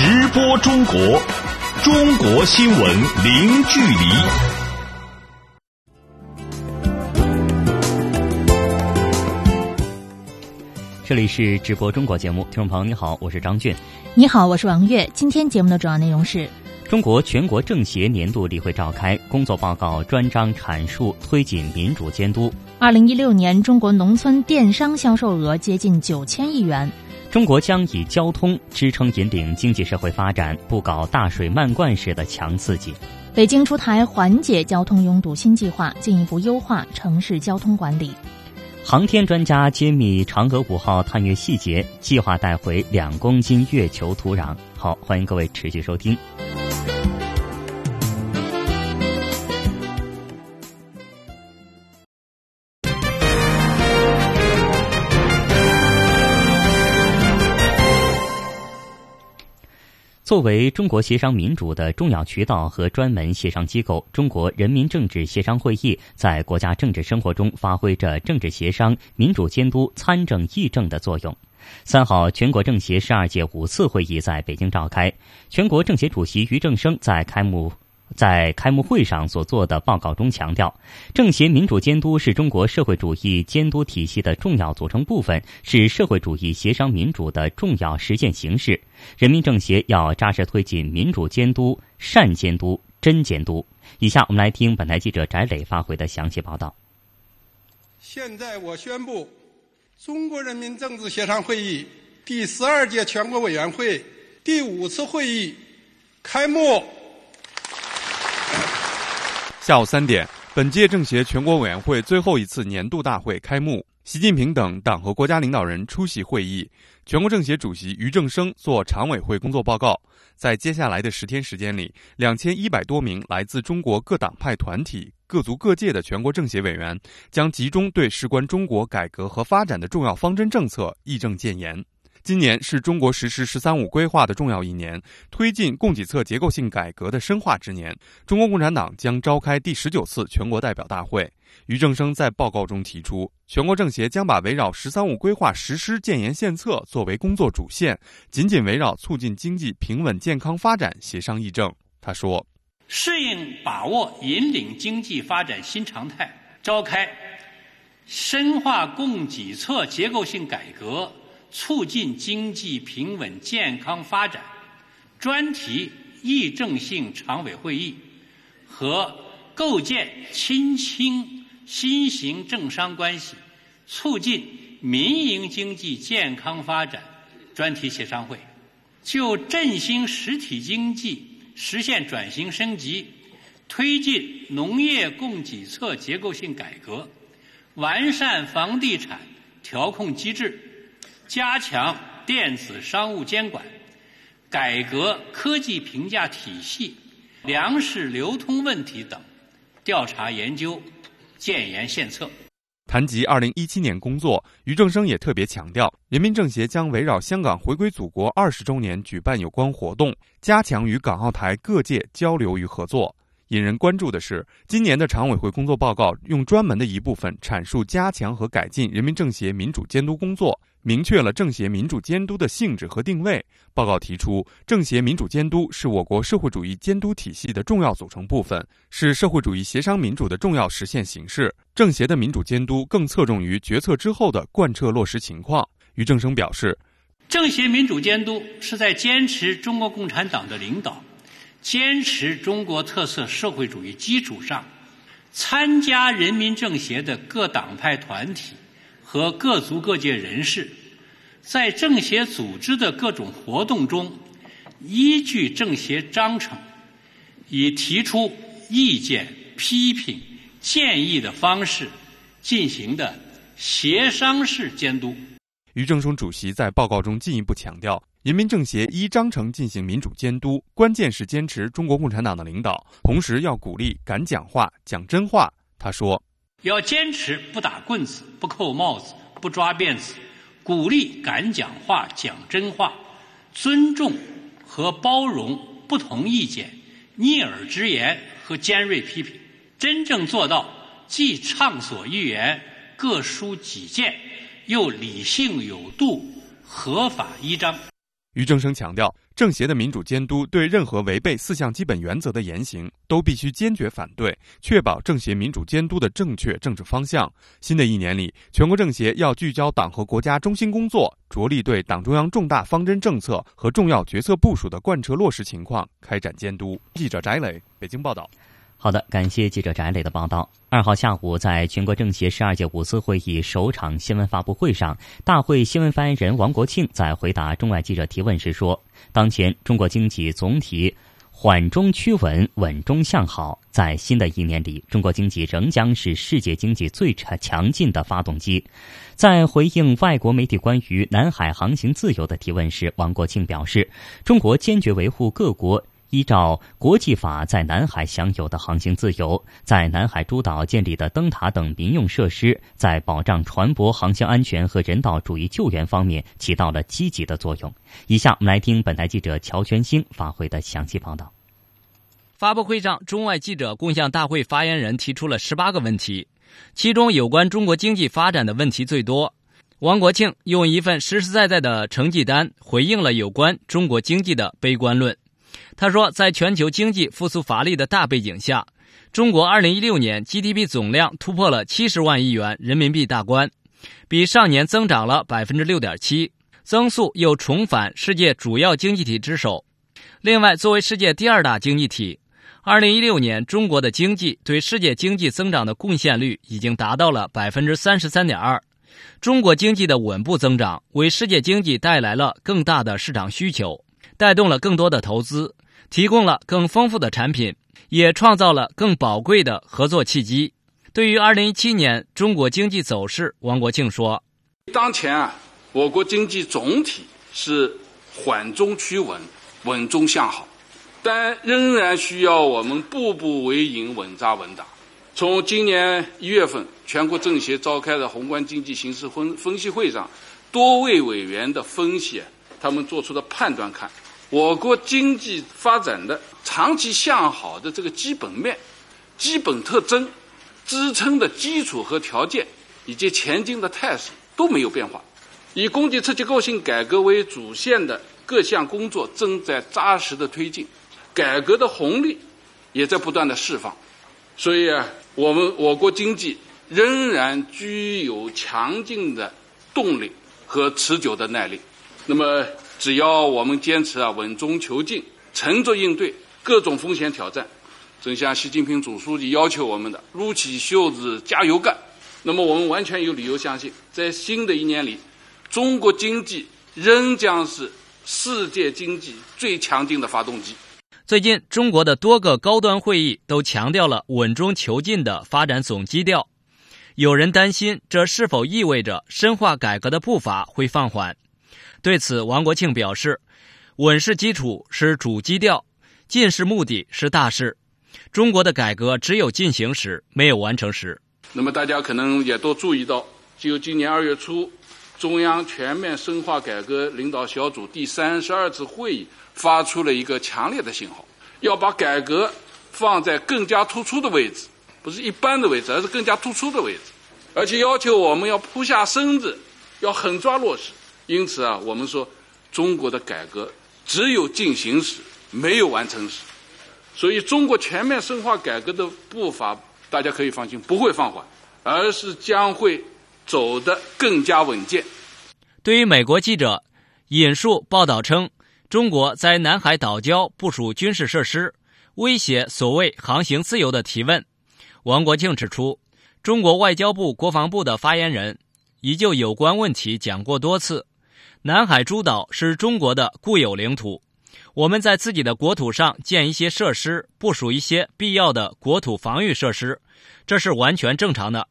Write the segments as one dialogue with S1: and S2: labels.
S1: 直播中国，中国新闻零距离。
S2: 这里是直播中国节目，听众朋友你好，我是张俊。
S3: 你好，我是王悦。今天节目的主要内容是：
S2: 中国全国政协年度例会召开，工作报告专章阐述推进民主监督。
S3: 二零一六年中国农村电商销售额接近九千亿元。
S2: 中国将以交通支撑引领经济社会发展，不搞大水漫灌式的强刺激。
S3: 北京出台缓解交通拥堵新计划，进一步优化城市交通管理。
S2: 航天专家揭秘嫦娥五号探月细节，计划带回两公斤月球土壤。好，欢迎各位持续收听。作为中国协商民主的重要渠道和专门协商机构，中国人民政治协商会议在国家政治生活中发挥着政治协商、民主监督、参政议政的作用。三号，全国政协十二届五次会议在北京召开，全国政协主席俞正声在开幕。在开幕会上所做的报告中强调，政协民主监督是中国社会主义监督体系的重要组成部分，是社会主义协商民主的重要实践形式。人民政协要扎实推进民主监督、善监督、真监督。以下我们来听本台记者翟磊发回的详细报道。
S4: 现在我宣布，中国人民政治协商会议第十二届全国委员会第五次会议开幕。
S5: 下午三点，本届政协全国委员会最后一次年度大会开幕，习近平等党和国家领导人出席会议。全国政协主席俞正声作常委会工作报告。在接下来的十天时间里，两千一百多名来自中国各党派团体、各族各界的全国政协委员，将集中对事关中国改革和发展的重要方针政策议政建言。今年是中国实施“十三五”规划的重要一年，推进供给侧结构性改革的深化之年。中国共产党将召开第十九次全国代表大会。俞正声在报告中提出，全国政协将把围绕“十三五”规划实施建言献策作为工作主线，紧紧围绕促进经济平稳健康发展协商议政。他说：“
S6: 适应把握引领经济发展新常态，召开深化供给侧结构性改革。”促进经济平稳健康发展专题议政性常委会议和构建亲清新型政商关系、促进民营经济健康发展专题协商会，就振兴实体经济、实现转型升级、推进农业供给侧结构性改革、完善房地产调控机制。加强电子商务监管，改革科技评价体系，粮食流通问题等，调查研究，建言献策。
S5: 谈及二零一七年工作，俞正声也特别强调，人民政协将围绕香港回归祖国二十周年举办有关活动，加强与港澳台各界交流与合作。引人关注的是，今年的常委会工作报告用专门的一部分阐述加强和改进人民政协民主监督工作。明确了政协民主监督的性质和定位。报告提出，政协民主监督是我国社会主义监督体系的重要组成部分，是社会主义协商民主的重要实现形式。政协的民主监督更侧重于决策之后的贯彻落实情况。俞正声表示，
S6: 政协民主监督是在坚持中国共产党的领导、坚持中国特色社会主义基础上，参加人民政协的各党派团体。和各族各界人士，在政协组织的各种活动中，依据政协章程，以提出意见、批评、建议的方式进行的协商式监督。
S5: 俞正声主席在报告中进一步强调，人民政协依章程进行民主监督，关键是坚持中国共产党的领导，同时要鼓励敢讲话、讲真话。他说。
S6: 要坚持不打棍子、不扣帽子、不抓辫子，鼓励敢讲话、讲真话，尊重和包容不同意见、逆耳之言和尖锐批评，真正做到既畅所欲言、各抒己见，又理性有度、合法依章。
S5: 俞正声强调，政协的民主监督对任何违背四项基本原则的言行，都必须坚决反对，确保政协民主监督的正确政治方向。新的一年里，全国政协要聚焦党和国家中心工作，着力对党中央重大方针政策和重要决策部署的贯彻落实情况开展监督。记者翟磊，北京报道。
S2: 好的，感谢记者翟磊的报道。二号下午，在全国政协十二届五次会议首场新闻发布会上，大会新闻发言人王国庆在回答中外记者提问时说：“当前中国经济总体缓中趋稳，稳中向好。在新的一年里，中国经济仍将是世界经济最强强劲的发动机。”在回应外国媒体关于南海航行自由的提问时，王国庆表示：“中国坚决维护各国。”依照国际法在南海享有的航行自由，在南海诸岛建立的灯塔等民用设施，在保障船舶航行安全和人道主义救援方面起到了积极的作用。以下我们来听本台记者乔全兴发回的详细报道。
S7: 发布会上，中外记者共向大会发言人提出了十八个问题，其中有关中国经济发展的问题最多。王国庆用一份实实在在的成绩单回应了有关中国经济的悲观论。他说，在全球经济复苏乏力的大背景下，中国2016年 GDP 总量突破了70万亿元人民币大关，比上年增长了6.7%，增速又重返世界主要经济体之首。另外，作为世界第二大经济体，2016年中国的经济对世界经济增长的贡献率已经达到了33.2%。中国经济的稳步增长，为世界经济带来了更大的市场需求，带动了更多的投资。提供了更丰富的产品，也创造了更宝贵的合作契机。对于2017年中国经济走势，王国庆说：“
S8: 当前啊，我国经济总体是缓中趋稳，稳中向好，但仍然需要我们步步为营，稳扎稳打。从今年一月份全国政协召开的宏观经济形势分分析会上，多位委员的分析，他们做出的判断看。”我国经济发展的长期向好的这个基本面、基本特征、支撑的基础和条件，以及前进的态势都没有变化。以供给侧结构性改革为主线的各项工作正在扎实的推进，改革的红利也在不断的释放。所以啊，我们我国经济仍然具有强劲的动力和持久的耐力。那么。只要我们坚持啊稳中求进，沉着应对各种风险挑战，正像习近平总书记要求我们的，撸起袖子加油干。那么我们完全有理由相信，在新的一年里，中国经济仍将是世界经济最强劲的发动机。
S7: 最近，中国的多个高端会议都强调了稳中求进的发展总基调。有人担心，这是否意味着深化改革的步伐会放缓？对此，王国庆表示：“稳是基础，是主基调；进是目的，是大事。中国的改革只有进行时，没有完成时。”
S8: 那么，大家可能也都注意到，就今年二月初，中央全面深化改革领导小组第三十二次会议发出了一个强烈的信号，要把改革放在更加突出的位置，不是一般的位置，而是更加突出的位置，而且要求我们要扑下身子，要狠抓落实。因此啊，我们说，中国的改革只有进行时，没有完成时。所以，中国全面深化改革的步伐，大家可以放心，不会放缓，而是将会走得更加稳健。
S7: 对于美国记者引述报道称，中国在南海岛礁部署军事设施，威胁所谓航行自由的提问，王国庆指出，中国外交部、国防部的发言人已就有关问题讲过多次。南海诸岛是中国的固有领土，我们在自己的国土上建一些设施，部署一些必要的国土防御设施，这是完全正常的，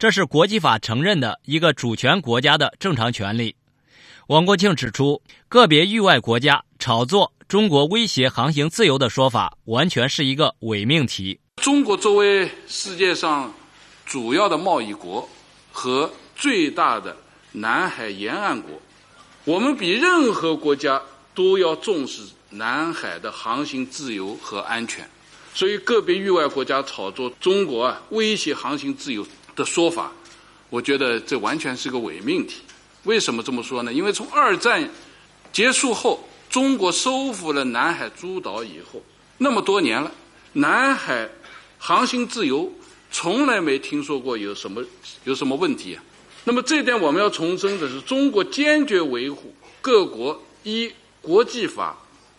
S7: 这是国际法承认的一个主权国家的正常权利。王国庆指出，个别域外国家炒作中国威胁航行自由的说法，完全是一个伪命题。
S8: 中国作为世界上主要的贸易国和最大的南海沿岸国。我们比任何国家都要重视南海的航行自由和安全，所以个别域外国家炒作中国啊威胁航行自由的说法，我觉得这完全是个伪命题。为什么这么说呢？因为从二战结束后，中国收复了南海诸岛以后，那么多年了，南海航行自由，从来没听说过有什么有什么问题啊。那么这一点我们要重申的是，中国坚决维护各国依国际法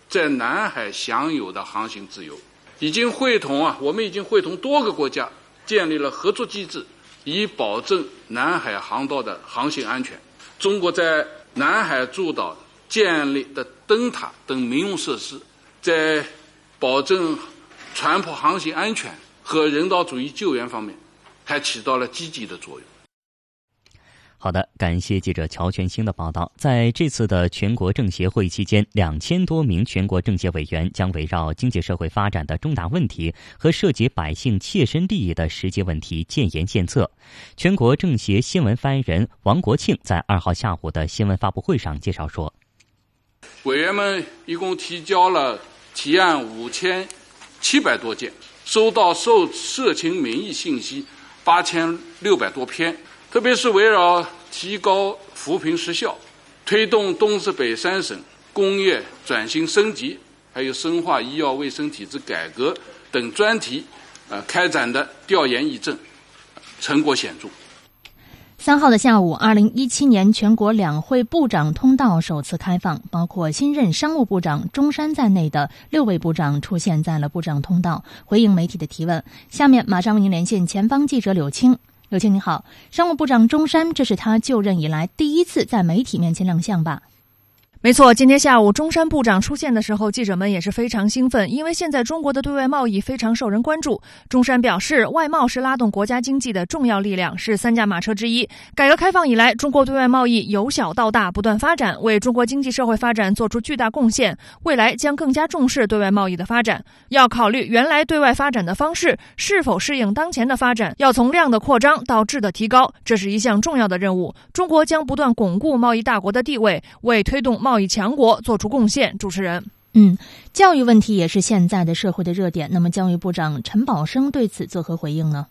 S8: 在南海享有的航行自由，已经会同啊，我们已经会同多个国家建立了合作机制，以保证南海航道的航行安全。中国在南海诸岛建立的灯塔等民用设施，在保证船舶航行安全和人道主义救援方面，还起到了积极的作用。
S2: 好的，感谢记者乔全兴的报道。在这次的全国政协会议期间，两千多名全国政协委员将围绕经济社会发展的重大问题和涉及百姓切身利益的实际问题建言献策。全国政协新闻发言人王国庆在二号下午的新闻发布会上介绍说，
S8: 委员们一共提交了提案五千七百多件，收到受社情民意信息八千六百多篇。特别是围绕提高扶贫实效、推动东四北三省工业转型升级，还有深化医药卫生体制改革等专题，呃，开展的调研议政成果显著。
S3: 三号的下午，二零一七年全国两会部长通道首次开放，包括新任商务部长钟山在内的六位部长出现在了部长通道，回应媒体的提问。下面马上为您连线前方记者柳青。刘青，你好，商务部长钟山，这是他就任以来第一次在媒体面前亮相吧？
S9: 没错，今天下午中山部长出现的时候，记者们也是非常兴奋，因为现在中国的对外贸易非常受人关注。中山表示，外贸是拉动国家经济的重要力量，是三驾马车之一。改革开放以来，中国对外贸易由小到大不断发展，为中国经济社会发展做出巨大贡献。未来将更加重视对外贸易的发展，要考虑原来对外发展的方式是否适应当前的发展，要从量的扩张到质的提高，这是一项重要的任务。中国将不断巩固贸易大国的地位，为推动贸。贸易强国做出贡献。主持人，
S3: 嗯，教育问题也是现在的社会的热点。那么，教育部长陈宝生对此作何回应呢？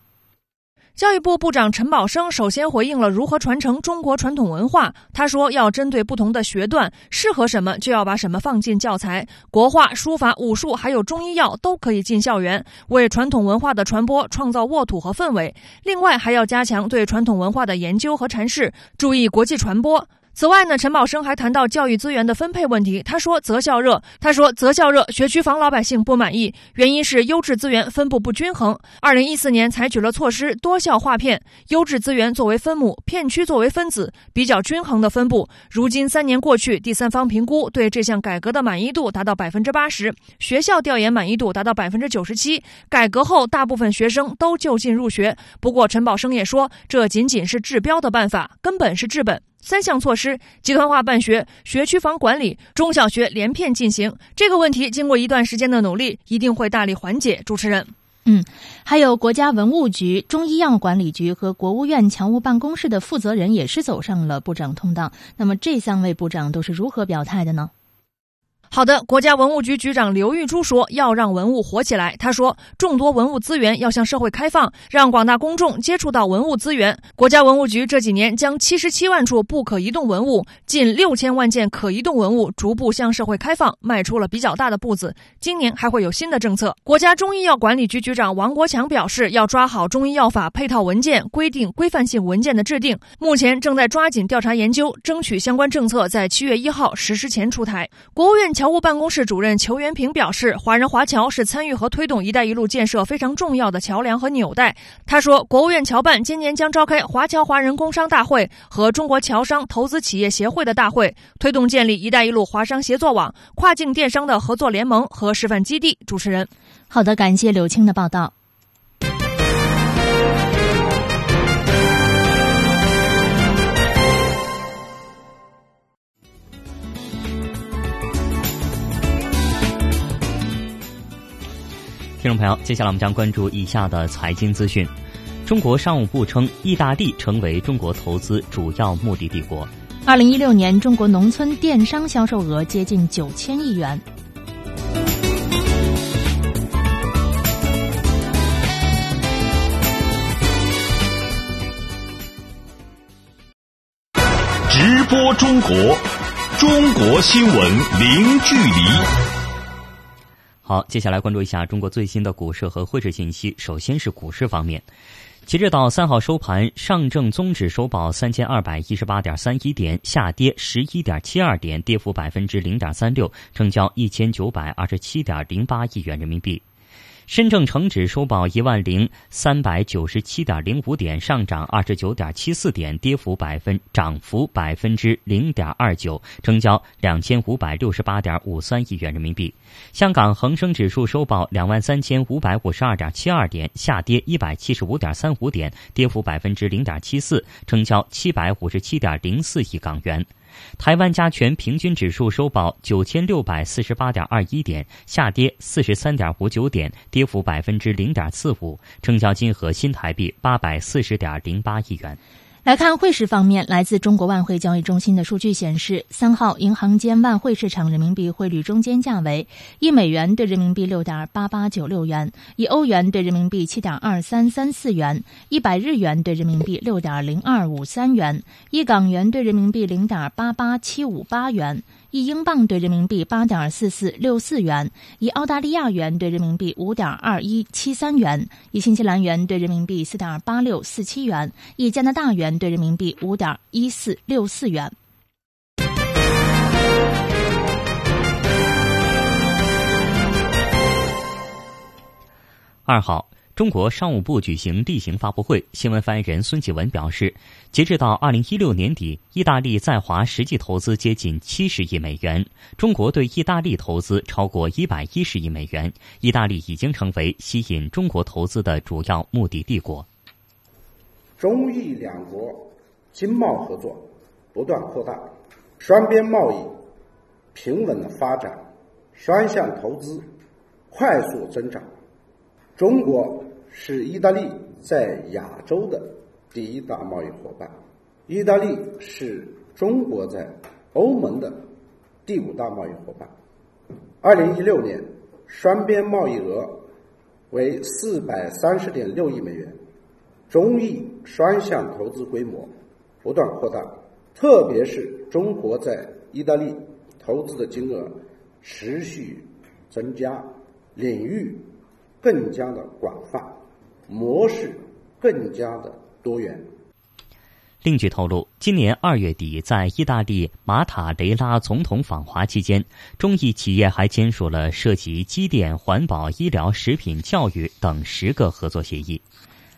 S9: 教育部部长陈宝生首先回应了如何传承中国传统文化。他说，要针对不同的学段，适合什么就要把什么放进教材。国画、书法、武术，还有中医药都可以进校园，为传统文化的传播创造沃土和氛围。另外，还要加强对传统文化的研究和阐释，注意国际传播。此外呢，陈宝生还谈到教育资源的分配问题。他说：“择校热，他说择校热，学区房老百姓不满意，原因是优质资源分布不均衡。二零一四年采取了措施，多校划片，优质资源作为分母，片区作为分子，比较均衡的分布。如今三年过去，第三方评估对这项改革的满意度达到百分之八十，学校调研满意度达到百分之九十七。改革后，大部分学生都就近入学。不过，陈宝生也说，这仅仅是治标的办法，根本是治本。”三项措施：集团化办学、学区房管理、中小学连片进行。这个问题经过一段时间的努力，一定会大力缓解。主持人，
S3: 嗯，还有国家文物局、中医药管理局和国务院侨务办公室的负责人也是走上了部长通道。那么这三位部长都是如何表态的呢？
S9: 好的，国家文物局局长刘玉珠说：“要让文物活起来。”他说：“众多文物资源要向社会开放，让广大公众接触到文物资源。国家文物局这几年将七十七万处不可移动文物、近六千万件可移动文物逐步向社会开放，迈出了比较大的步子。今年还会有新的政策。”国家中医药管理局局长王国强表示：“要抓好中医药法配套文件规定、规范性文件的制定，目前正在抓紧调查研究，争取相关政策在七月一号实施前出台。”国务院。侨务办公室主任裘元平表示，华人华侨是参与和推动“一带一路”建设非常重要的桥梁和纽带。他说，国务院侨办今年将召开华侨华人工商大会和中国侨商投资企业协会的大会，推动建立“一带一路”华商协作网、跨境电商的合作联盟和示范基地。主持人，
S3: 好的，感谢柳青的报道。
S2: 朋友，接下来我们将关注以下的财经资讯。中国商务部称，意大利成为中国投资主要目的地国。
S3: 二零一六年，中国农村电商销售额接近九千亿元。
S1: 直播中国。中国新闻零距离。
S2: 好，接下来关注一下中国最新的股市和汇市信息。首先是股市方面。截止到三号收盘，上证综指收报三千二百一十八点三一点，下跌十一点七二点，跌幅百分之零点三六，成交一千九百二十七点零八亿元人民币。深证成指收报一万零三百九十七点零五点，上涨二十九点七四点，跌幅百分涨幅百分之零点二九，成交两千五百六十八点五三亿元人民币。香港恒生指数收报两万三千五百五十二点七二点，下跌一百七十五点三五点，跌幅百分之零点七四，成交七百五十七点零四亿港元。台湾加权平均指数收报九千六百四十八点二一点，下跌四十三点五九点，跌幅百分之零点四五，成交金额新台币八百四十点零八亿元。
S3: 来看汇市方面，来自中国外汇交易中心的数据显示，三号银行间外汇市场人民币汇率中间价为一美元兑人民币六点八八九六元，一欧元兑人民币七点二三三四元，一百日元兑人民币六点零二五三元，一港元兑人民币零点八八七五八元。一英镑兑人民币八点四四六四元，一澳大利亚元兑人民币五点二一七三元，一新西兰元兑人民币四点八六四七元，一加拿大元兑人民币五点一四六四元。
S2: 二号。中国商务部举行例行发布会，新闻发言人孙继文表示，截至到二零一六年底，意大利在华实际投资接近七十亿美元，中国对意大利投资超过一百一十亿美元，意大利已经成为吸引中国投资的主要目的地国。
S10: 中意两国经贸合作不断扩大，双边贸易平稳的发展，双向投资快速增长，中国。是意大利在亚洲的第一大贸易伙伴，意大利是中国在欧盟的第五大贸易伙伴。二零一六年，双边贸易额为四百三十点六亿美元，中意双向投资规模不断扩大，特别是中国在意大利投资的金额持续增加，领域更加的广泛。模式更加的多元。
S2: 另据透露，今年二月底，在意大利马塔雷拉总统访华期间，中意企业还签署了涉及机电、环保、医疗、食品、教育等十个合作协议。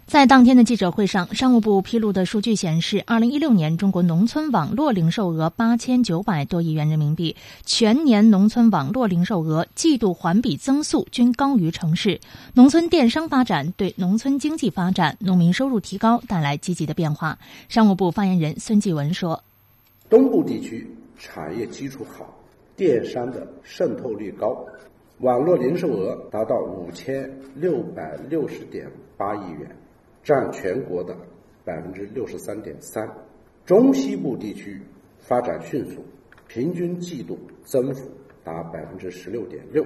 S3: 在当天的记者会上，商务部披露的数据显示，二零一六年中国农村网络零售额八千九百多亿元人民币，全年农村网络零售额季度环比增速均高于城市。农村电商发展对农村经济发展、农民收入提高带来积极的变化。商务部发言人孙继文说：“
S10: 东部地区产业基础好，电商的渗透率高，网络零售额达到五千六百六十点八亿元。”占全国的百分之六十三点三，中西部地区发展迅速，平均季度增幅达百分之十六点六，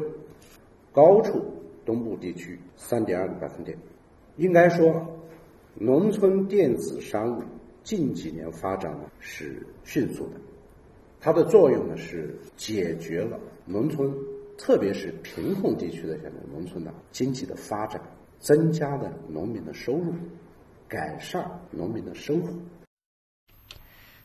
S10: 高出东部地区三点二个百分点。应该说，农村电子商务近几年发展呢是迅速的，它的作用呢是解决了农村，特别是贫困地区的这种农村的经济的发展。增加了农民的收入，改善农民的生活。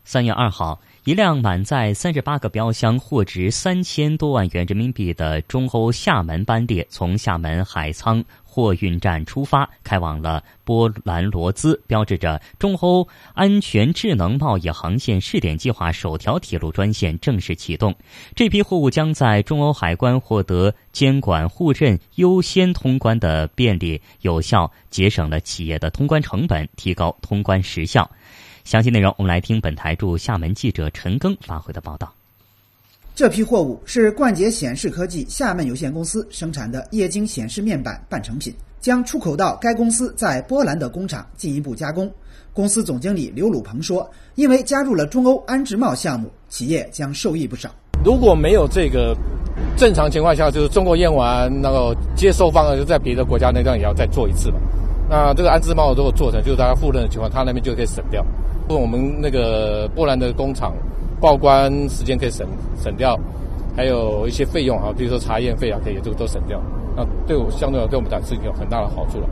S2: 三月二号，一辆满载三十八个标箱、货值三千多万元人民币的中欧厦门班列从厦门海沧。货运站出发，开往了波兰罗兹，标志着中欧安全智能贸易航线试点计划首条铁路专线正式启动。这批货物将在中欧海关获得监管互认、优先通关的便利，有效节省了企业的通关成本，提高通关时效。详细内容，我们来听本台驻厦门记者陈庚发回的报道。
S11: 这批货物是冠捷显示科技厦门有限公司生产的液晶显示面板半成品，将出口到该公司在波兰的工厂进一步加工。公司总经理刘鲁鹏说：“因为加入了中欧安智贸项目，企业将受益不少。
S12: 如果没有这个，正常情况下就是中国验完那个接收方案，就在别的国家那边也要再做一次嘛。那这个安智贸如果做成，就是大家互认的情况，他那边就可以省掉。我们那个波兰的工厂。”报关时间可以省省掉，还有一些费用啊，比如说查验费啊，可以都都省掉。那对我相对来对我们讲是有很大的好处了。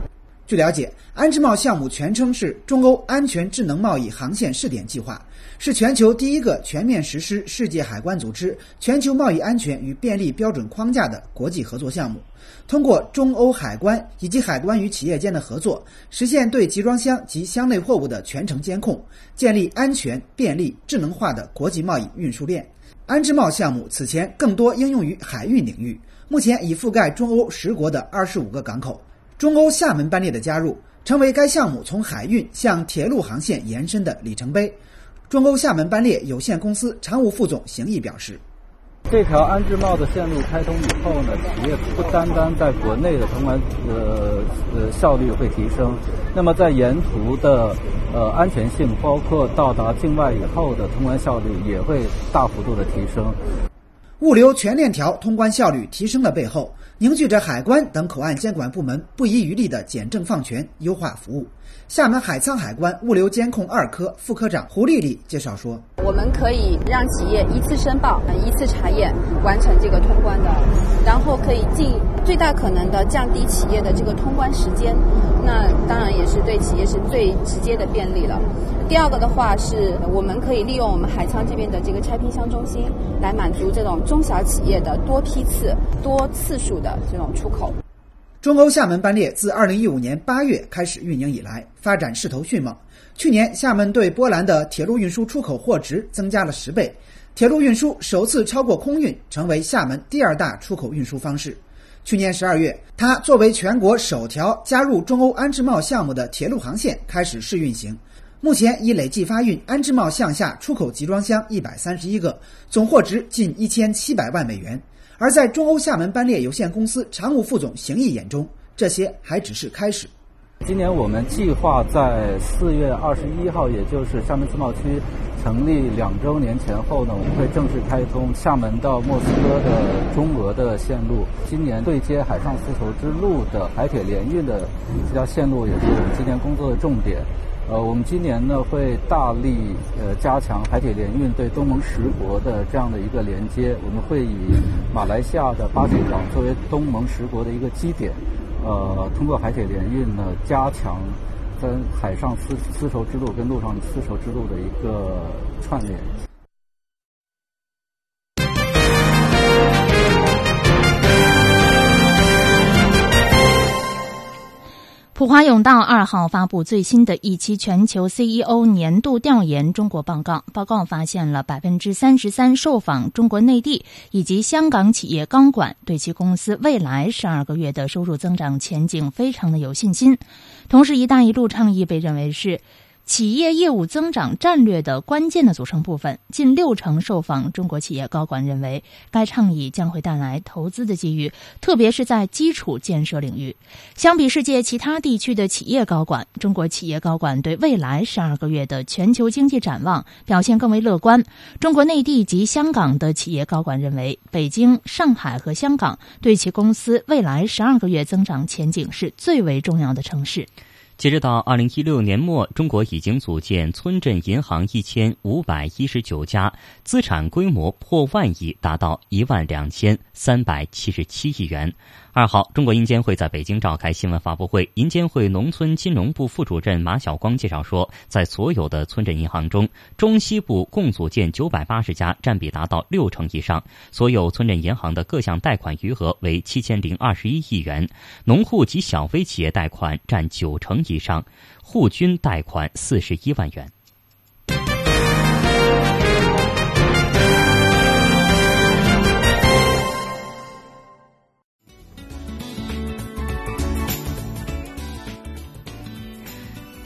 S11: 据了解，安之贸项目全称是中欧安全智能贸易航线试点计划，是全球第一个全面实施世界海关组织全球贸易安全与便利标准框架的国际合作项目。通过中欧海关以及海关与企业间的合作，实现对集装箱及箱内货物的全程监控，建立安全、便利、智能化的国际贸易运输链。安之贸项目此前更多应用于海运领域，目前已覆盖中欧十国的二十五个港口。中欧厦门班列的加入，成为该项目从海运向铁路航线延伸的里程碑。中欧厦门班列有限公司常务副总邢毅表示：“
S13: 这条安置贸的线路开通以后呢，企业不单单在国内的通关呃呃效率会提升，那么在沿途的呃安全性，包括到达境外以后的通关效率也会大幅度的提升。
S11: 物流全链条通关效率提升的背后。”凝聚着海关等口岸监管部门不遗余力的简政放权、优化服务。厦门海沧海关物流监控二科副科长胡丽丽介绍说：“
S14: 我们可以让企业一次申报、一次查验完成这个通关的，然后可以尽最大可能的降低企业的这个通关时间。那当然也是对企业是最直接的便利了。第二个的话是，我们可以利用我们海沧这边的这个拆拼箱中心，来满足这种中小企业的多批次、多次数的。”这种出口，
S11: 中欧厦门班列自二零一五年八月开始运营以来，发展势头迅猛。去年，厦门对波兰的铁路运输出口货值增加了十倍，铁路运输首次超过空运，成为厦门第二大出口运输方式。去年十二月，它作为全国首条加入中欧安置贸项目的铁路航线开始试运行，目前已累计发运安置贸向下出口集装箱一百三十一个，总货值近一千七百万美元。而在中欧厦门班列有限公司常务副总邢毅眼中，这些还只是开始。
S13: 今年我们计划在四月二十一号，也就是厦门自贸区成立两周年前后呢，我们会正式开通厦门到莫斯科的中俄的线路。今年对接海上丝绸之路的海铁联运的这条线路，也是我们今年工作的重点。呃，我们今年呢会大力呃加强海铁联运对东盟十国的这样的一个连接。我们会以马来西亚的巴士港作为东盟十国的一个基点，呃，通过海铁联运呢加强跟海上丝丝绸之路跟陆上丝绸之路的一个串联。
S3: 普华永道二号发布最新的一期全球 CEO 年度调研中国报告。报告发现了百分之三十三受访中国内地以及香港企业高管对其公司未来十二个月的收入增长前景非常的有信心。同时，“一带一路”倡议被认为是。企业业务增长战略的关键的组成部分，近六成受访中国企业高管认为，该倡议将会带来投资的机遇，特别是在基础建设领域。相比世界其他地区的企业高管，中国企业高管对未来十二个月的全球经济展望表现更为乐观。中国内地及香港的企业高管认为，北京、上海和香港对其公司未来十二个月增长前景是最为重要的城市。
S2: 截止到二零一六年末，中国已经组建村镇银行一千五百一十九家，资产规模破万亿，达到一万两千三百七十七亿元。二号，中国银监会在北京召开新闻发布会。银监会农村金融部副主任马晓光介绍说，在所有的村镇银行中，中西部共组建九百八十家，占比达到六成以上。所有村镇银行的各项贷款余额为七千零二十一亿元，农户及小微企业贷款占九成以上，户均贷款四十一万元。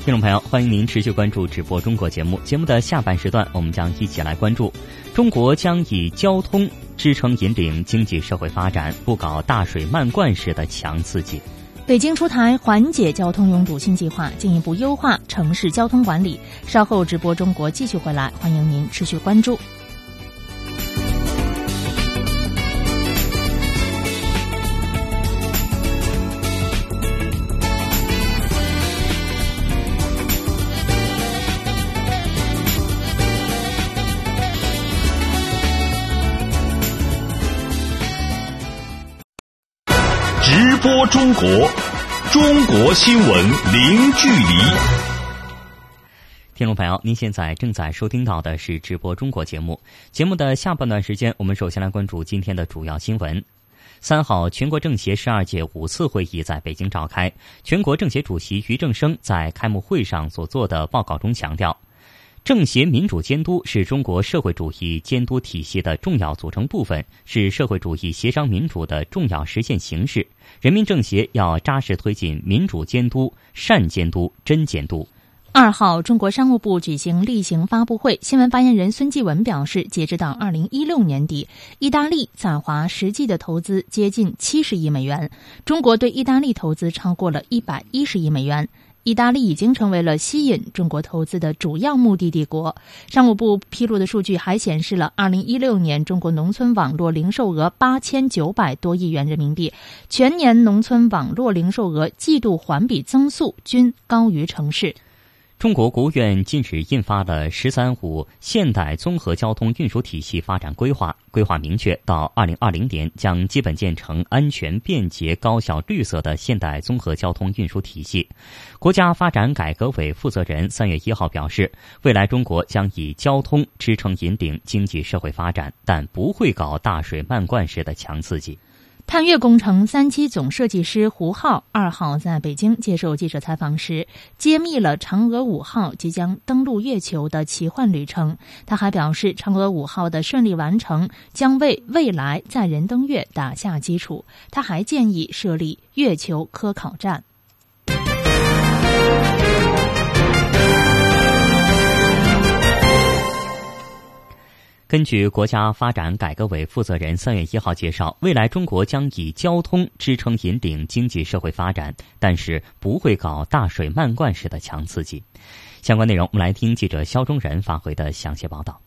S2: 听众朋友，欢迎您持续关注直播中国节目。节目的下半时段，我们将一起来关注：中国将以交通支撑引领经济社会发展，不搞大水漫灌式的强刺激。
S3: 北京出台缓解交通拥堵新计划，进一步优化城市交通管理。稍后直播中国继续回来，欢迎您持续关注。
S1: 中国，中国新闻零距离。
S2: 听众朋友，您现在正在收听到的是直播中国节目。节目的下半段时间，我们首先来关注今天的主要新闻。三号，全国政协十二届五次会议在北京召开。全国政协主席俞正声在开幕会上所做的报告中强调，政协民主监督是中国社会主义监督体系的重要组成部分，是社会主义协商民主的重要实现形式。人民政协要扎实推进民主监督、善监督、真监督。
S3: 二号，中国商务部举行例行发布会，新闻发言人孙继文表示，截止到二零一六年底，意大利在华实际的投资接近七十亿美元，中国对意大利投资超过了一百一十亿美元。意大利已经成为了吸引中国投资的主要目的地国。商务部披露的数据还显示了，二零一六年中国农村网络零售额八千九百多亿元人民币，全年农村网络零售额季度环比增速均高于城市。
S2: 中国国务院近日印发了“十三五”现代综合交通运输体系发展规划，规划明确，到二零二零年将基本建成安全、便捷、高效、绿色的现代综合交通运输体系。国家发展改革委负责人三月一号表示，未来中国将以交通支撑引领经济社会发展，但不会搞大水漫灌式的强刺激。
S3: 探月工程三期总设计师胡浩二号在北京接受记者采访时，揭秘了嫦娥五号即将登陆月球的奇幻旅程。他还表示，嫦娥五号的顺利完成将为未来载人登月打下基础。他还建议设立月球科考站。
S2: 根据国家发展改革委负责人三月一号介绍，未来中国将以交通支撑引领经济社会发展，但是不会搞大水漫灌式的强刺激。相关内容，我们来听记者肖忠仁发回的详细报道。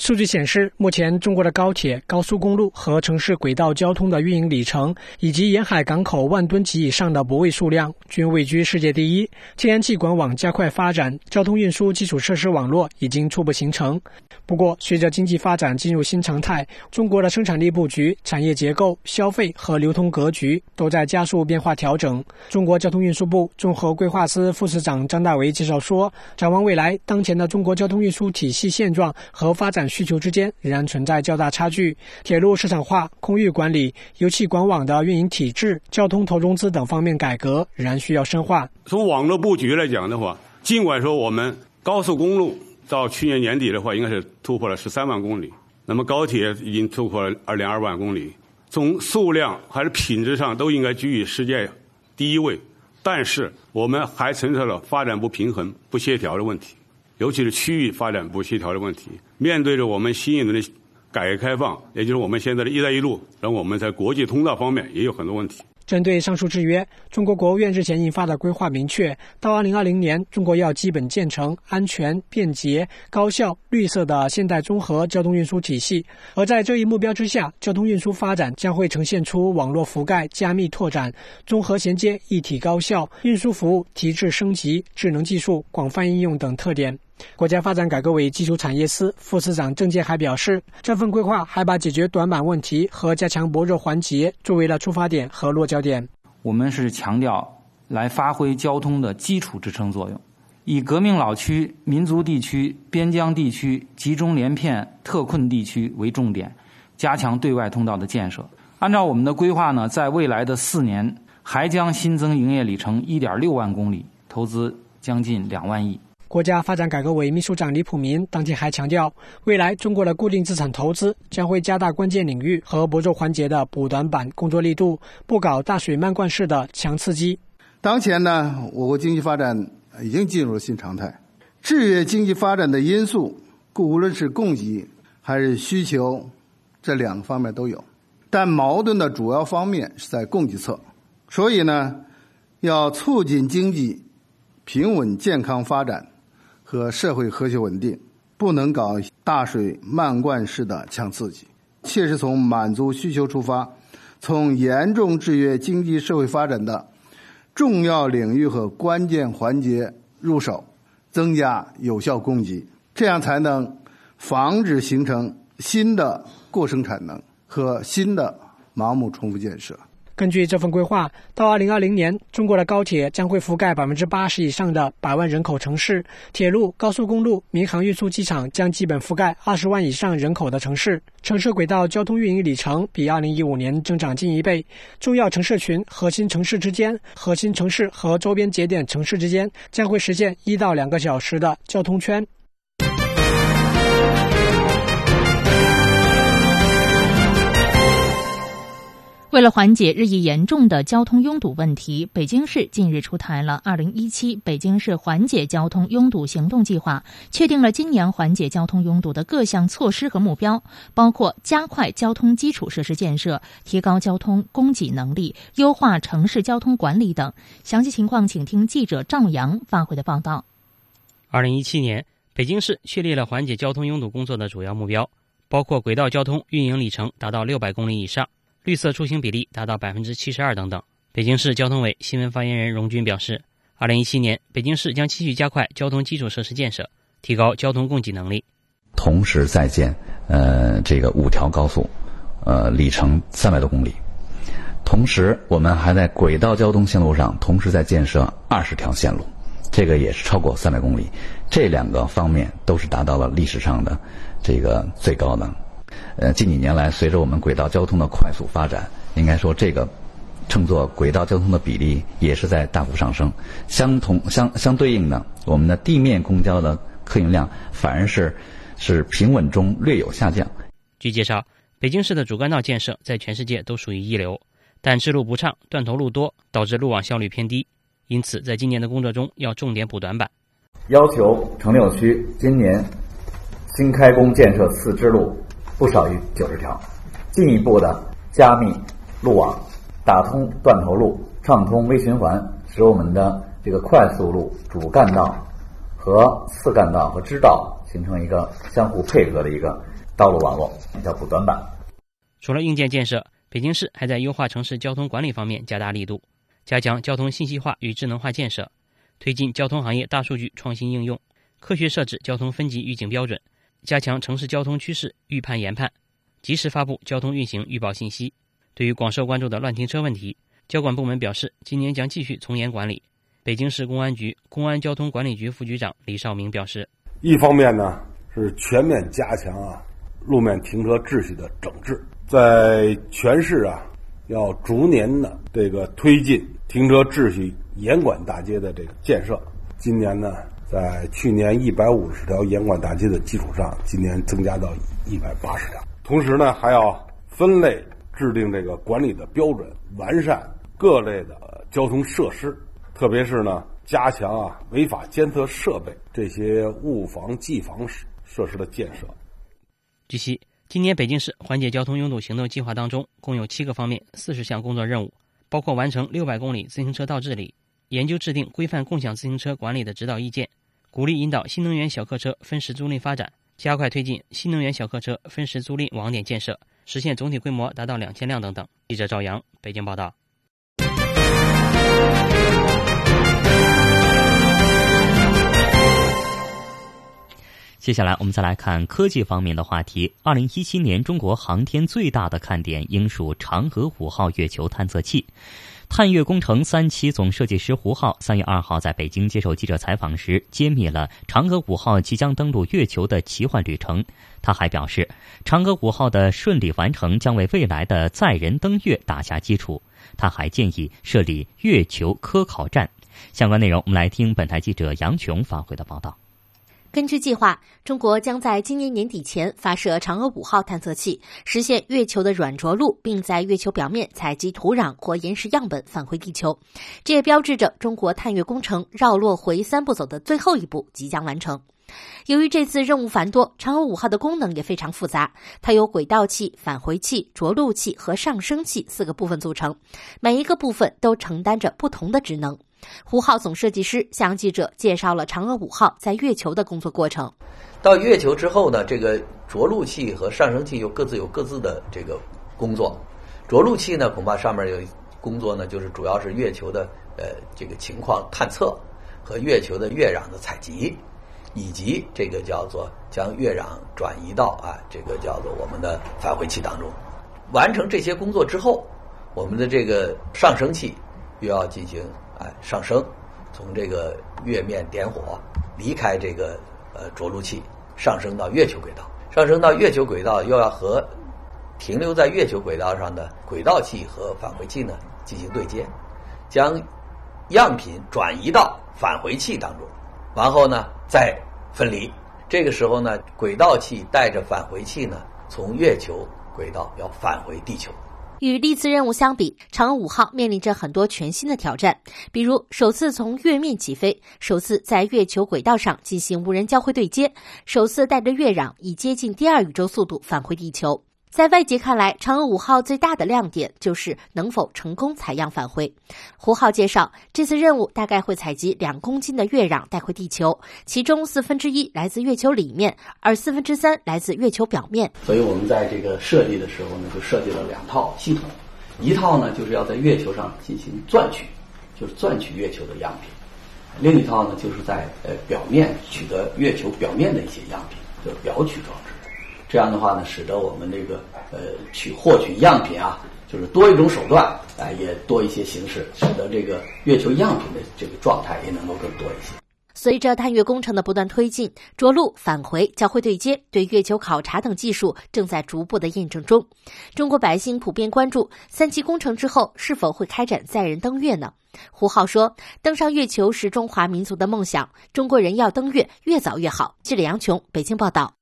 S15: 数据显示，目前中国的高铁、高速公路和城市轨道交通的运营里程，以及沿海港口万吨级以上的泊位数量，均位居世界第一。天然气管网加快发展，交通运输基础设施网络已经初步形成。不过，随着经济发展进入新常态，中国的生产力布局、产业结构、消费和流通格局都在加速变化调整。中国交通运输部综合规划司副司长张大为介绍说：“展望未来，当前的中国交通运输体系现状和发展。”需求之间仍然存在较大差距，铁路市场化、空域管理、油气管网的运营体制、交通投融资等方面改革仍然需要深化。
S16: 从网络布局来讲的话，尽管说我们高速公路到去年年底的话，应该是突破了十三万公里，那么高铁已经突破了二点二万公里，从数量还是品质上都应该居于世界第一位，但是我们还存在了发展不平衡、不协调的问题。尤其是区域发展不协调的问题，面对着我们新一轮的改革开放，也就是我们现在的一带一路，让我们在国际通道方面也有很多问题。
S15: 针对上述制约，中国国务院日前印发的规划明确，到二零二零年，中国要基本建成安全、便捷、高效、绿色的现代综合交通运输体系。而在这一目标之下，交通运输发展将会呈现出网络覆盖加密拓展、综合衔接一体高效、运输服务提质升级、智能技术广泛应用等特点。国家发展改革委基础产业司副司长郑建还表示，这份规划还把解决短板问题和加强薄弱环节作为了出发点和落脚点。
S17: 我们是强调来发挥交通的基础支撑作用，以革命老区、民族地区、边疆地区、集中连片特困地区为重点，加强对外通道的建设。按照我们的规划呢，在未来的四年，还将新增营业里程1.6万公里，投资将近两万亿。
S15: 国家发展改革委秘书长李普民当天还强调，未来中国的固定资产投资将会加大关键领域和薄弱环节的补短板工作力度，不搞大水漫灌式的强刺激。
S18: 当前呢，我国经济发展已经进入了新常态，制约经济发展的因素，无论是供给还是需求，这两个方面都有，但矛盾的主要方面是在供给侧，所以呢，要促进经济平稳健康发展。和社会和谐稳定，不能搞大水漫灌式的强刺激，切实从满足需求出发，从严重制约经济社会发展的重要领域和关键环节入手，增加有效供给，这样才能防止形成新的过剩产能和新的盲目重复建设。
S15: 根据这份规划，到二零二零年，中国的高铁将会覆盖百分之八十以上的百万人口城市，铁路、高速公路、民航运输机场将基本覆盖二十万以上人口的城市。城市轨道交通运营里程比二零一五年增长近一倍。重要城市群、核心城市之间、核心城市和周边节点城市之间将会实现一到两个小时的交通圈。
S3: 为了缓解日益严重的交通拥堵问题，北京市近日出台了《二零一七北京市缓解交通拥堵行动计划》，确定了今年缓解交通拥堵的各项措施和目标，包括加快交通基础设施建设、提高交通供给能力、优化城市交通管理等。详细情况，请听记者赵阳发回的报道。
S19: 二零一七年，北京市确立了缓解交通拥堵工作的主要目标，包括轨道交通运营里程达到六百公里以上。绿色出行比例达到百分之七十二等等。北京市交通委新闻发言人荣军表示，二零一七年，北京市将继续加快交通基础设施建设，提高交通供给能力，
S20: 同时在建呃这个五条高速，呃里程三百多公里。同时，我们还在轨道交通线路上同时在建设二十条线路，这个也是超过三百公里。这两个方面都是达到了历史上的这个最高的。呃，近几年来，随着我们轨道交通的快速发展，应该说这个乘坐轨道交通的比例也是在大幅上升。相同相相对应的，我们的地面公交的客运量反而是是平稳中略有下降。
S19: 据介绍，北京市的主干道建设在全世界都属于一流，但支路不畅、断头路多，导致路网效率偏低。因此，在今年的工作中要重点补短板，
S21: 要求城六区今年新开工建设四支路。不少于九十条，进一步的加密路网，打通断头路，畅通微循环，使我们的这个快速路主干道和次干道和支道形成一个相互配合的一个道路网络，叫补短板。
S19: 除了硬件建设，北京市还在优化城市交通管理方面加大力度，加强交通信息化与智能化建设，推进交通行业大数据创新应用，科学设置交通分级预警标准。加强城市交通趋势预判研判，及时发布交通运行预报信息。对于广受关注的乱停车问题，交管部门表示，今年将继续从严管理。北京市公安局公安交通管理局副局长李少明表示：“
S22: 一方面呢，是全面加强啊路面停车秩序的整治，在全市啊要逐年的这个推进停车秩序严管大街的这个建设。今年呢。”在去年一百五十条严管大街的基础上，今年增加到一百八十条。同时呢，还要分类制定这个管理的标准，完善各类的交通设施，特别是呢，加强啊违法监测设备这些物防技防设施的建设。
S19: 据悉，今年北京市缓解交通拥堵行动计划当中，共有七个方面、四十项工作任务，包括完成六百公里自行车道治理，研究制定规范共享自行车管理的指导意见。鼓励引导新能源小客车分时租赁发展，加快推进新能源小客车分时租赁网点建设，实现总体规模达到两千辆等等。记者赵阳，北京报道。
S2: 接下来，我们再来看科技方面的话题。二零一七年，中国航天最大的看点应属嫦娥五号月球探测器。探月工程三期总设计师胡浩三月二号在北京接受记者采访时，揭秘了嫦娥五号即将登陆月球的奇幻旅程。他还表示，嫦娥五号的顺利完成将为未来的载人登月打下基础。他还建议设立月球科考站。相关内容，我们来听本台记者杨琼发回的报道。
S23: 根据计划，中国将在今年年底前发射嫦娥五号探测器，实现月球的软着陆，并在月球表面采集土壤或岩石样本返回地球。这也标志着中国探月工程绕落回三步走的最后一步即将完成。由于这次任务繁多，嫦娥五号的功能也非常复杂，它由轨道器、返回器、着陆器和上升器四个部分组成，每一个部分都承担着不同的职能。胡浩总设计师向记者介绍了嫦娥五号在月球的工作过程。
S24: 到月球之后呢，这个着陆器和上升器又各自有各自的这个工作。着陆器呢，恐怕上面有工作呢，就是主要是月球的呃这个情况探测和月球的月壤的采集，以及这个叫做将月壤转移到啊这个叫做我们的返回器当中。完成这些工作之后，我们的这个上升器又要进行哎上升，从这个月面点火离开这个呃着陆器，上升到月球轨道，上升到月球轨道又要和停留在月球轨道上的轨道器和返回器呢进行对接，将样品转移到返回器当中，然后呢再分离。这个时候呢，轨道器带着返回器呢，从月球轨道要返回地球。
S23: 与历次任务相比，嫦娥五号面临着很多全新的挑战，比如首次从月面起飞，首次在月球轨道上进行无人交会对接，首次带着月壤以接近第二宇宙速度返回地球。在外界看来，嫦娥五号最大的亮点就是能否成功采样返回。胡浩介绍，这次任务大概会采集两公斤的月壤带回地球，其中四分之一来自月球里面，而四分之三来自月球表面。
S24: 所以我们在这个设计的时候呢，就设计了两套系统，一套呢就是要在月球上进行钻取，就是钻取月球的样品；另一套呢就是在呃表面取得月球表面的一些样品，就是表取装置。这样的话呢，使得我们这个呃取获取样品啊，就是多一种手段，啊，也多一些形式，使得这个月球样品的这个状态也能够更多一些。
S23: 随着探月工程的不断推进，着陆、返回、交会对接、对月球考察等技术正在逐步的验证中。中国百姓普遍关注三期工程之后是否会开展载人登月呢？胡浩说：“登上月球是中华民族的梦想，中国人要登月越早越好。”记者杨琼，北京报道。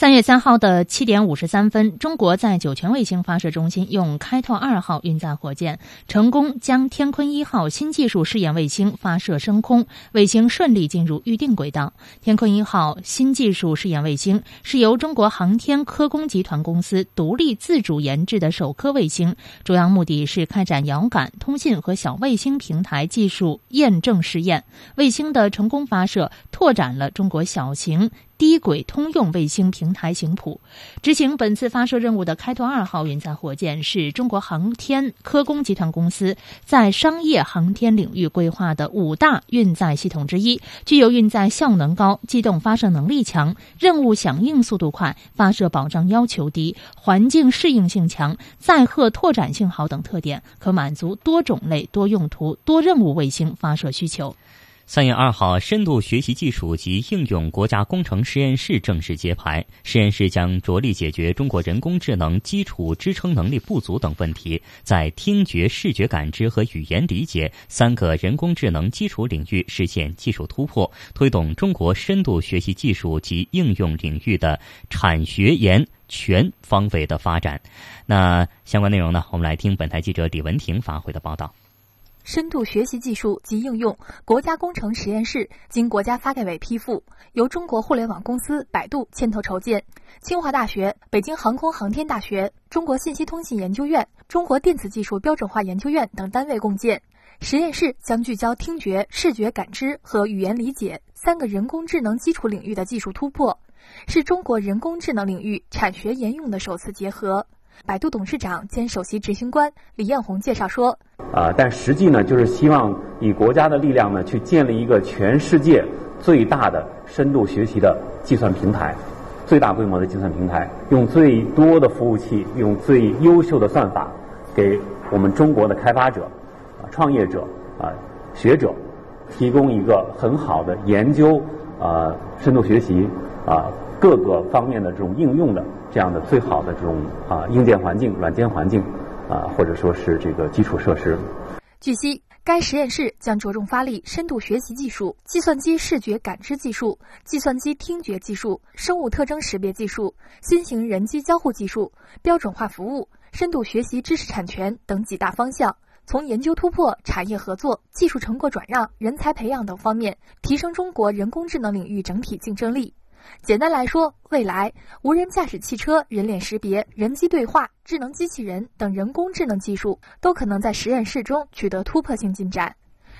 S3: 三月三号的七点五十三分，中国在酒泉卫星发射中心用开拓二号运载火箭成功将天鲲一号新技术试验卫星发射升空，卫星顺利进入预定轨道。天鲲一号新技术试验卫星是由中国航天科工集团公司独立自主研制的首颗卫星，主要目的是开展遥感、通信和小卫星平台技术验证试验。卫星的成功发射，拓展了中国小型。低轨通用卫星平台型谱，执行本次发射任务的开拓二号运载火箭是中国航天科工集团公司在商业航天领域规划的五大运载系统之一，具有运载效能高、机动发射能力强、任务响应速度快、发射保障要求低、环境适应性强、载荷拓展性好等特点，可满足多种类、多用途、多任务卫星发射需求。
S2: 三月二号，深度学习技术及应用国家工程实验室正式揭牌。实验室将着力解决中国人工智能基础支撑能力不足等问题，在听觉、视觉感知和语言理解三个人工智能基础领域实现技术突破，推动中国深度学习技术及应用领域的产学研全方位的发展。那相关内容呢？我们来听本台记者李文婷发回的报道。
S25: 深度学习技术及应用国家工程实验室经国家发改委批复，由中国互联网公司百度牵头筹建，清华大学、北京航空航天大学、中国信息通信研究院、中国电子技术标准化研究院等单位共建。实验室将聚焦听觉、视觉感知和语言理解三个人工智能基础领域的技术突破，是中国人工智能领域产学研用的首次结合。百度董事长兼首席执行官李彦宏介绍说：“
S26: 啊，但实际呢，就是希望以国家的力量呢，去建立一个全世界最大的深度学习的计算平台，最大规模的计算平台，用最多的服务器，用最优秀的算法，给我们中国的开发者、啊创业者、啊学者，提供一个很好的研究啊深度学习啊各个方面的这种应用的。”这样的最好的这种啊硬件环境、软件环境啊，或者说是这个基础设施。
S25: 据悉，该实验室将着重发力深度学习技术、计算机视觉感知技术、计算机听觉技术、生物特征识别技术、新型人机交互技术、标准化服务、深度学习知识产权等几大方向，从研究突破、产业合作、技术成果转让、人才培养等方面，提升中国人工智能领域整体竞争力。简单来说，未来无人驾驶汽车、人脸识别、人机对话、智能机器人等人工智能技术都可能在实验室中取得突破性进展。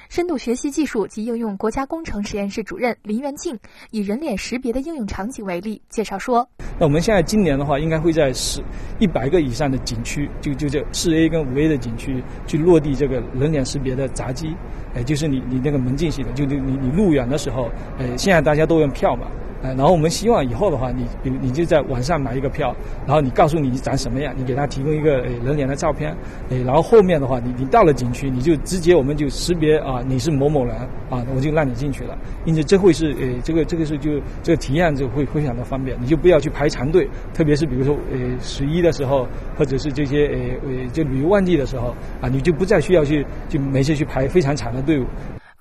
S25: 深度学习技术及应用国家工程实验室主任林元庆以人脸识别的应用场景为例，介绍说：“
S27: 那我们现在今年的话，应该会在十一百个以上的景区，就就这四 A 跟五 A 的景区去落地这个人脸识别的闸机，哎，就是你你那个门禁系统，就你你你入园的时候，呃，现在大家都用票嘛。”呃，然后我们希望以后的话，你比如你就在网上买一个票，然后你告诉你长什么样，你给他提供一个人脸的照片，呃，然后后面的话，你你到了景区，你就直接我们就识别啊，你是某某人啊，我就让你进去了。因此这会是呃这个这个是就这个体验就会非常的方便，你就不要去排长队，特别是比如说呃十一的时候，或者是这些呃呃就旅游旺季的时候啊，你就不再需要去就每次去排非常长的队伍。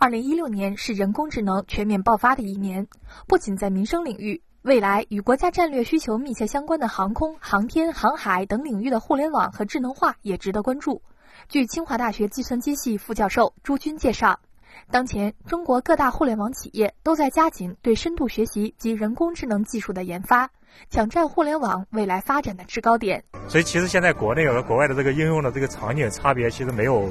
S25: 二零一六年是人工智能全面爆发的一年，不仅在民生领域，未来与国家战略需求密切相关的航空、航天、航海等领域的互联网和智能化也值得关注。据清华大学计算机系副教授朱军介绍，当前中国各大互联网企业都在加紧对深度学习及人工智能技术的研发，抢占互联网未来发展的制高点。
S28: 所以，其实现在国内和国外的这个应用的这个场景差别，其实没有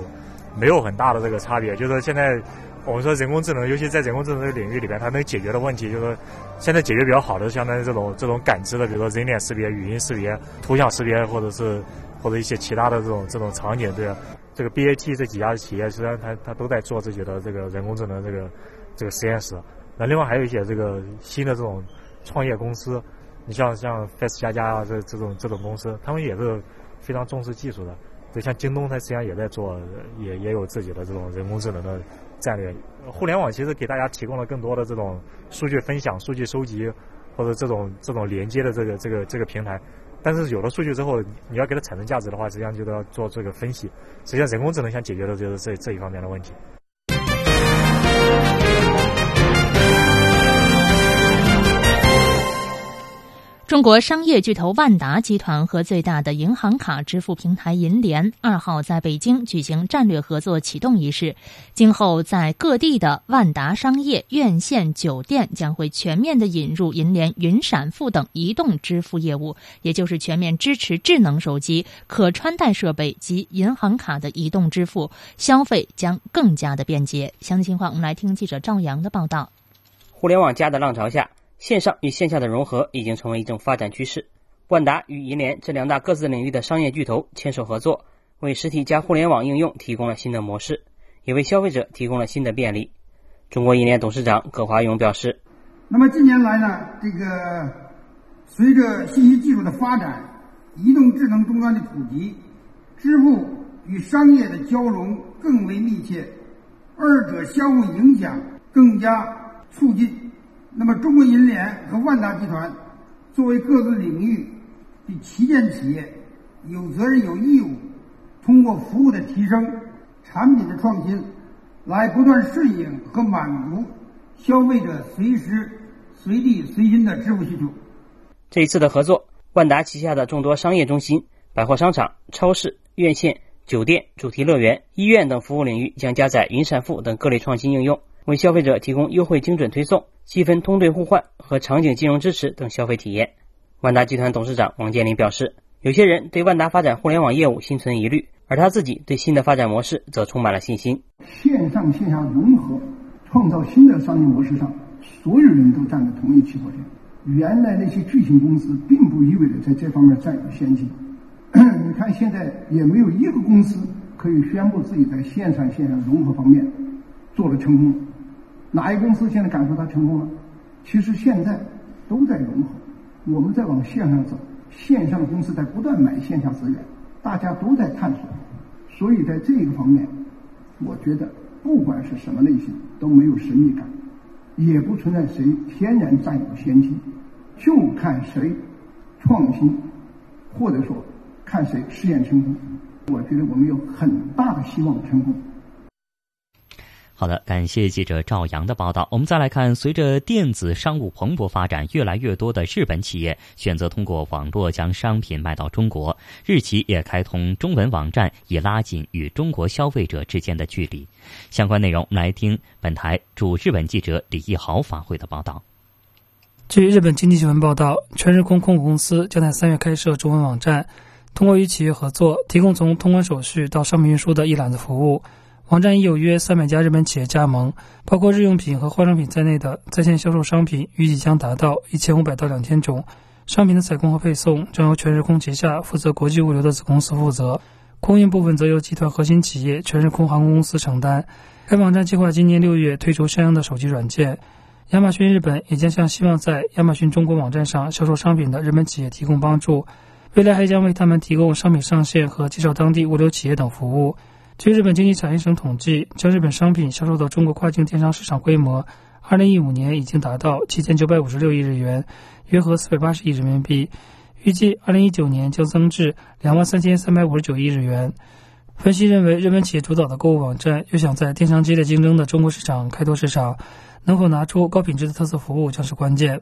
S28: 没有很大的这个差别，就是现在。我们说人工智能，尤其在人工智能这个领域里边，它能解决的问题，就是现在解决比较好的，相当于这种这种感知的，比如说人脸识别、语音识别、图像识别，或者是或者一些其他的这种这种场景。对，这个 BAT 这几家企业，实际上它它都在做自己的这个人工智能这个这个实验室。那另外还有一些这个新的这种创业公司，你像像 Face 加加啊这这种这种公司，他们也是非常重视技术的。就像京东，它实际上也在做，也也有自己的这种人工智能的。战略，互联网其实给大家提供了更多的这种数据分享、数据收集，或者这种这种连接的这个这个这个平台。但是有了数据之后，你要给它产生价值的话，实际上就要做这个分析。实际上，人工智能想解决的就是这这一方面的问题。
S3: 中国商业巨头万达集团和最大的银行卡支付平台银联二号在北京举行战略合作启动仪式。今后在各地的万达商业院线酒店将会全面的引入银联云闪付等移动支付业务，也就是全面支持智能手机、可穿戴设备及银行卡的移动支付，消费将更加的便捷。详细情况，我们来听记者赵阳的报道。
S19: 互联网加的浪潮下。线上与线下的融合已经成为一种发展趋势。万达与银联这两大各自领域的商业巨头牵手合作，为实体加互联网应用提供了新的模式，也为消费者提供了新的便利。中国银联董事长葛华勇表示：“
S29: 那么近年来呢，这个随着信息技术的发展，移动智能终端的普及，支付与商业的交融更为密切，二者相互影响更加促进。”那么，中国银联和万达集团作为各个领域的旗舰企业，有责任有义务通过服务的提升、产品的创新，来不断适应和满足消费者随时随地随心的支付需求。
S19: 这一次的合作，万达旗下的众多商业中心、百货商场、超市、院线、酒店、主题乐园、医院等服务领域将加载云闪付等各类创新应用，为消费者提供优惠精准推送。积分通兑互换和场景金融支持等消费体验。万达集团董事长王健林表示，有些人对万达发展互联网业务心存疑虑，而他自己对新的发展模式则充满了信心。
S29: 线上线下融合，创造新的商业模式上，所有人都站在同一起跑线。原来那些巨型公司并不意味着在这方面占有先机。你看现在也没有一个公司可以宣布自己在线上线下融合方面做了成功。哪一个公司现在敢说它成功了？其实现在都在融合，我们在往线上走，线上公司在不断买线下资源，大家都在探索，所以在这个方面，我觉得不管是什么类型都没有神秘感，也不存在谁天然占有先机，就看谁创新，或者说看谁试验成功。我觉得我们有很大的希望成功。
S2: 好的，感谢记者赵阳的报道。我们再来看，随着电子商务蓬勃发展，越来越多的日本企业选择通过网络将商品卖到中国，日企也开通中文网站，以拉近与中国消费者之间的距离。相关内容，来听本台驻日本记者李毅豪发回的报道。
S30: 据日本经济新闻报道，全日空控股公司将在三月开设中文网站，通过与企业合作，提供从通关手续到商品运输的一揽子服务。网站已有约三百家日本企业加盟，包括日用品和化妆品在内的在线销售商品，预计将达到一千五百到两千种。商品的采购和配送将由全日空旗下负责国际物流的子公司负责，空运部分则由集团核心企业全日空航空公司承担。该网站计划今年六月推出相应的手机软件。亚马逊日本也将向希望在亚马逊中国网站上销售商品的日本企业提供帮助，未来还将为他们提供商品上线和介绍当地物流企业等服务。据日本经济产业省统计，将日本商品销售到中国跨境电商市场规模，二零一五年已经达到七千九百五十六亿日元，约合四百八十亿人民币，预计二零一九年将增至两万三千三百五十九亿日元。分析认为，日本企业主导的购物网站又想在电商激烈竞争的中国市场开拓市场。能否拿出高品质的特色服务将是关键。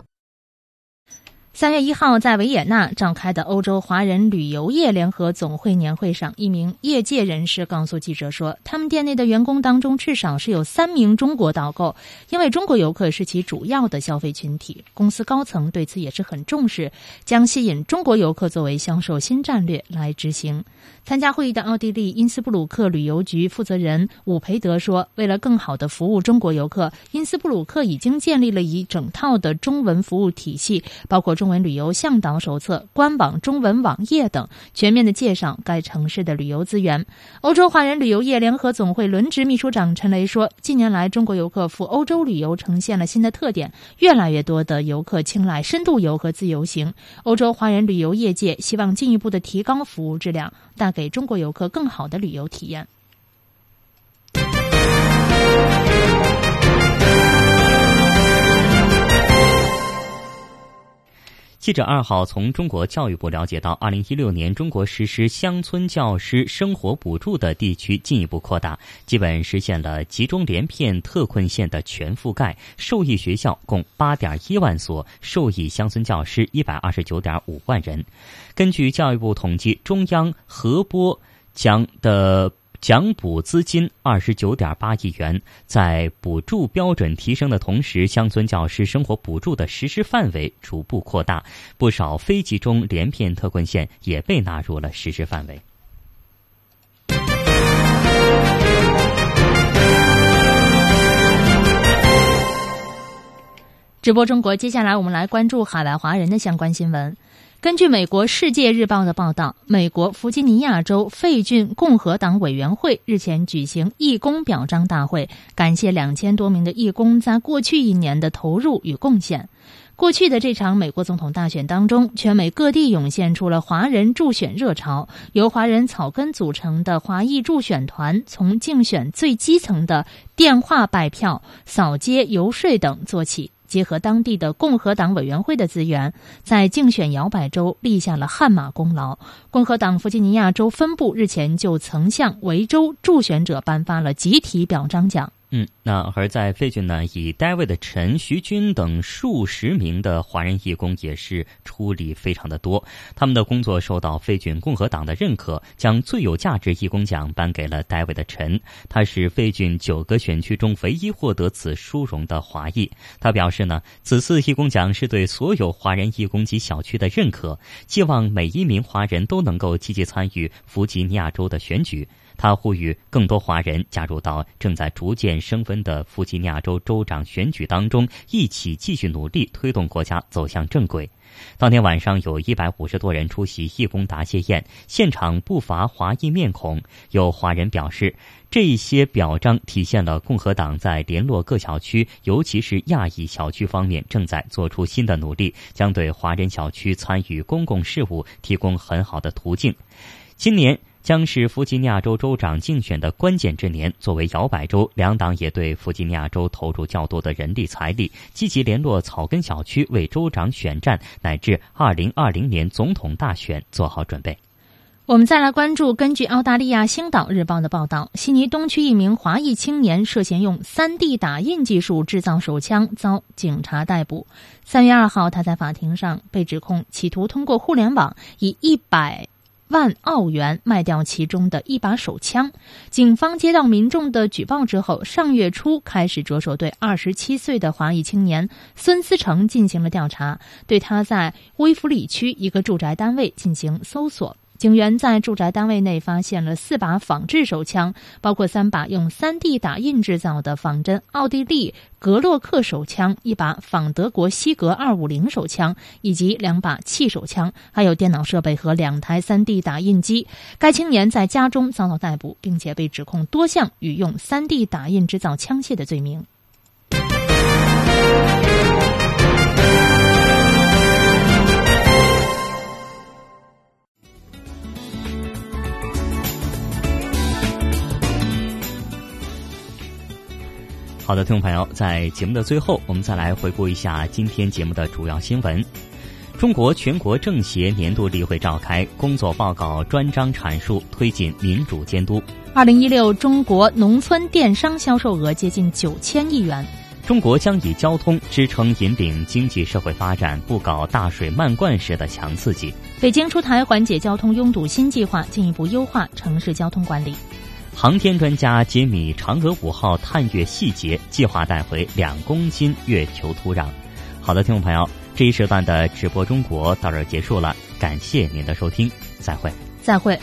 S3: 三月一号，在维也纳召开的欧洲华人旅游业联合总会年会上，一名业界人士告诉记者说，他们店内的员工当中至少是有三名中国导购，因为中国游客是其主要的消费群体。公司高层对此也是很重视，将吸引中国游客作为销售新战略来执行。参加会议的奥地利因斯布鲁克旅游局负责人伍培德说：“为了更好的服务中国游客，因斯布鲁克已经建立了一整套的中文服务体系，包括中文旅游向导手册、官网中文网页等，全面的介绍该城市的旅游资源。”欧洲华人旅游业联合总会轮值秘书长陈雷说：“近年来，中国游客赴欧洲旅游呈现了新的特点，越来越多的游客青睐深度游和自由行。欧洲华人旅游业界希望进一步的提高服务质量。”但给中国游客更好的旅游体验。
S2: 记者二号从中国教育部了解到，二零一六年中国实施乡村教师生活补助的地区进一步扩大，基本实现了集中连片特困县的全覆盖，受益学校共八点一万所，受益乡村教师一百二十九点五万人。根据教育部统计，中央核拨奖的。奖补资金二十九点八亿元，在补助标准提升的同时，乡村教师生活补助的实施范围逐步扩大，不少非集中连片特困县也被纳入了实施范围。
S3: 直播中国，接下来我们来关注海外华人的相关新闻。根据美国《世界日报》的报道，美国弗吉尼亚州费郡共和党委员会日前举行义工表彰大会，感谢两千多名的义工在过去一年的投入与贡献。过去的这场美国总统大选当中，全美各地涌现出了华人助选热潮，由华人草根组成的华裔助选团，从竞选最基层的电话拜票、扫街游说等做起。结合当地的共和党委员会的资源，在竞选摇摆州立下了汗马功劳。共和党弗吉尼亚州分部日前就曾向维州助选者颁发了集体表彰奖。
S2: 嗯，那而在费郡呢，以 David 的陈、徐军等数十名的华人义工也是出力非常的多。他们的工作受到费郡共和党的认可，将最有价值义工奖颁给了 David 的陈。他是费郡九个选区中唯一获得此殊荣的华裔。他表示呢，此次义工奖是对所有华人义工及小区的认可，希望每一名华人都能够积极参与弗吉尼亚州的选举。他呼吁更多华人加入到正在逐渐升温的弗吉尼亚州州长选举当中，一起继续努力推动国家走向正轨。当天晚上，有一百五十多人出席义工答谢宴，现场不乏华裔面孔。有华人表示，这些表彰体现了共和党在联络各小区，尤其是亚裔小区方面正在做出新的努力，将对华人小区参与公共事务提供很好的途径。今年。将是弗吉尼亚州州长竞选的关键之年。作为摇摆州，两党也对弗吉尼亚州投入较多的人力财力，积极联络草根小区，为州长选战乃至二零二零年总统大选做好准备。
S3: 我们再来关注，根据澳大利亚《星岛日报》的报道，悉尼东区一名华裔青年涉嫌用 3D 打印技术制造手枪，遭警察逮捕。三月二号，他在法庭上被指控企图通过互联网以一百。万澳元卖掉其中的一把手枪。警方接到民众的举报之后，上月初开始着手对二十七岁的华裔青年孙思成进行了调查，对他在威弗里区一个住宅单位进行搜索。警员在住宅单位内发现了四把仿制手枪，包括三把用 3D 打印制造的仿真奥地利格洛克手枪、一把仿德国西格250手枪，以及两把气手枪，还有电脑设备和两台 3D 打印机。该青年在家中遭到逮捕，并且被指控多项与用 3D 打印制造枪械的罪名。
S2: 好的，听众朋友，在节目的最后，我们再来回顾一下今天节目的主要新闻。中国全国政协年度例会召开，工作报告专章阐述推进民主监督。
S3: 二零一六中国农村电商销售额接近九千亿元。
S2: 中国将以交通支撑引领经济社会发展，不搞大水漫灌式的强刺激。
S3: 北京出台缓解交通拥堵新计划，进一步优化城市交通管理。
S2: 航天专家揭秘嫦娥五号探月细节，计划带回两公斤月球土壤。好的，听众朋友，这一时段的直播中国到这儿结束了，感谢您的收听，再会，
S3: 再会。